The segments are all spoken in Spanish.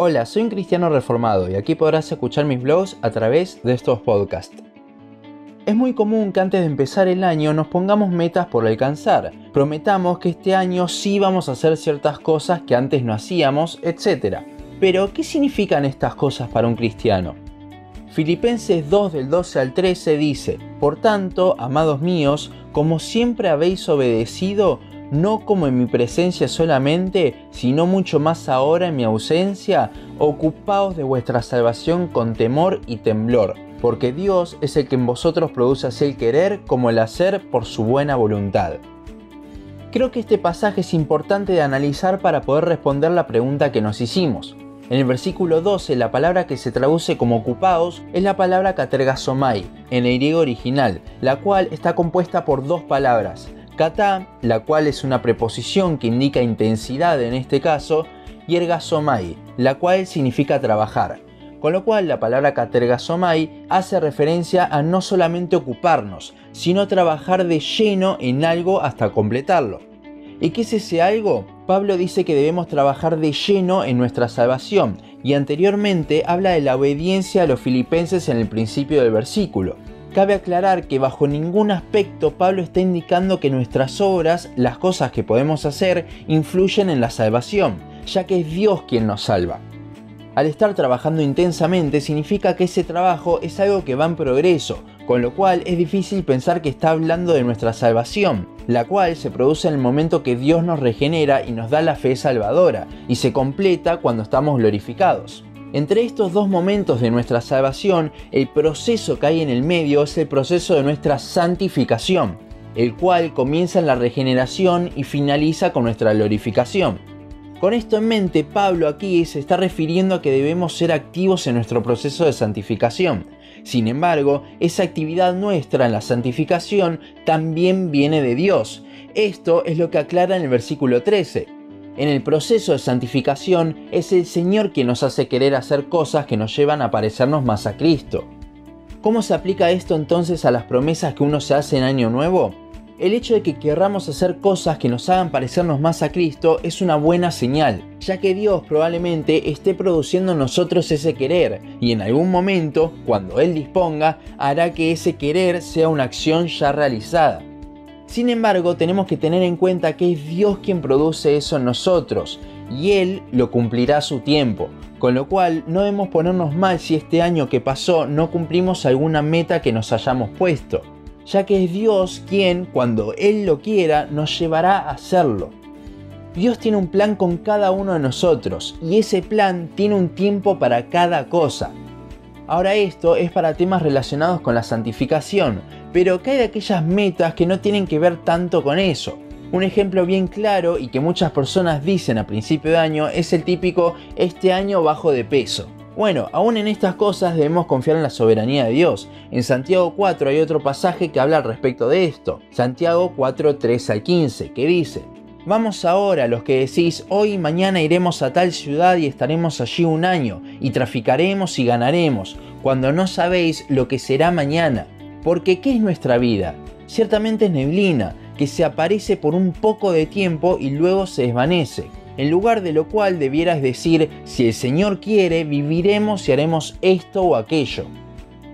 Hola, soy un cristiano reformado y aquí podrás escuchar mis blogs a través de estos podcasts. Es muy común que antes de empezar el año nos pongamos metas por alcanzar, prometamos que este año sí vamos a hacer ciertas cosas que antes no hacíamos, etc. Pero, ¿qué significan estas cosas para un cristiano? Filipenses 2 del 12 al 13 dice, Por tanto, amados míos, como siempre habéis obedecido, no como en mi presencia solamente, sino mucho más ahora en mi ausencia, ocupaos de vuestra salvación con temor y temblor, porque Dios es el que en vosotros produce así el querer como el hacer por su buena voluntad. Creo que este pasaje es importante de analizar para poder responder la pregunta que nos hicimos. En el versículo 12, la palabra que se traduce como ocupaos es la palabra katergasomai, en el griego original, la cual está compuesta por dos palabras, kata, la cual es una preposición que indica intensidad en este caso, y ergasomai, la cual significa trabajar. Con lo cual la palabra katergasomai hace referencia a no solamente ocuparnos, sino trabajar de lleno en algo hasta completarlo. ¿Y qué es ese algo? Pablo dice que debemos trabajar de lleno en nuestra salvación, y anteriormente habla de la obediencia a los filipenses en el principio del versículo. Cabe aclarar que bajo ningún aspecto Pablo está indicando que nuestras obras, las cosas que podemos hacer, influyen en la salvación, ya que es Dios quien nos salva. Al estar trabajando intensamente significa que ese trabajo es algo que va en progreso, con lo cual es difícil pensar que está hablando de nuestra salvación, la cual se produce en el momento que Dios nos regenera y nos da la fe salvadora, y se completa cuando estamos glorificados. Entre estos dos momentos de nuestra salvación, el proceso que hay en el medio es el proceso de nuestra santificación, el cual comienza en la regeneración y finaliza con nuestra glorificación. Con esto en mente, Pablo aquí se está refiriendo a que debemos ser activos en nuestro proceso de santificación. Sin embargo, esa actividad nuestra en la santificación también viene de Dios. Esto es lo que aclara en el versículo 13 en el proceso de santificación es el Señor quien nos hace querer hacer cosas que nos llevan a parecernos más a Cristo. ¿Cómo se aplica esto entonces a las promesas que uno se hace en Año Nuevo? El hecho de que querramos hacer cosas que nos hagan parecernos más a Cristo es una buena señal, ya que Dios probablemente esté produciendo en nosotros ese querer y en algún momento, cuando Él disponga, hará que ese querer sea una acción ya realizada. Sin embargo, tenemos que tener en cuenta que es Dios quien produce eso en nosotros y Él lo cumplirá a su tiempo, con lo cual no debemos ponernos mal si este año que pasó no cumplimos alguna meta que nos hayamos puesto, ya que es Dios quien, cuando Él lo quiera, nos llevará a hacerlo. Dios tiene un plan con cada uno de nosotros y ese plan tiene un tiempo para cada cosa. Ahora esto es para temas relacionados con la santificación, pero ¿qué hay de aquellas metas que no tienen que ver tanto con eso? Un ejemplo bien claro y que muchas personas dicen a principio de año es el típico este año bajo de peso. Bueno, aún en estas cosas debemos confiar en la soberanía de Dios. En Santiago 4 hay otro pasaje que habla al respecto de esto. Santiago 4, 3 al 15, que dice, Vamos ahora los que decís, hoy y mañana iremos a tal ciudad y estaremos allí un año, y traficaremos y ganaremos, cuando no sabéis lo que será mañana. Porque ¿qué es nuestra vida? Ciertamente es neblina, que se aparece por un poco de tiempo y luego se desvanece. En lugar de lo cual debieras decir, si el Señor quiere, viviremos y haremos esto o aquello.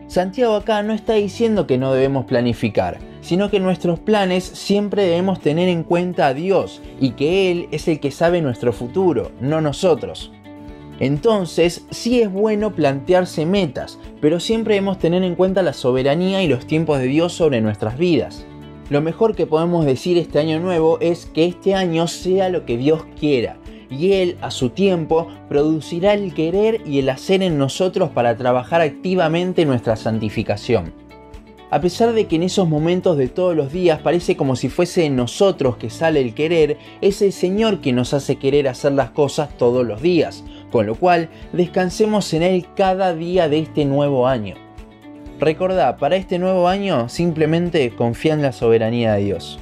Santiago acá no está diciendo que no debemos planificar, sino que nuestros planes siempre debemos tener en cuenta a Dios y que Él es el que sabe nuestro futuro, no nosotros. Entonces, sí es bueno plantearse metas, pero siempre debemos tener en cuenta la soberanía y los tiempos de Dios sobre nuestras vidas. Lo mejor que podemos decir este año nuevo es que este año sea lo que Dios quiera, y Él a su tiempo producirá el querer y el hacer en nosotros para trabajar activamente nuestra santificación. A pesar de que en esos momentos de todos los días parece como si fuese en nosotros que sale el querer, es el Señor quien nos hace querer hacer las cosas todos los días, con lo cual descansemos en Él cada día de este nuevo año. Recordá, para este nuevo año simplemente confía en la soberanía de Dios.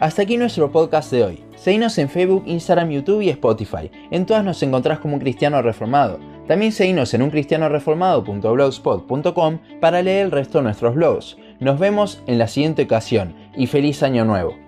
Hasta aquí nuestro podcast de hoy. Seguinos en Facebook, Instagram, YouTube y Spotify. En todas nos encontrás como un cristiano reformado. También seguinos en uncristianoreformado.blogspot.com para leer el resto de nuestros blogs. Nos vemos en la siguiente ocasión y feliz año nuevo.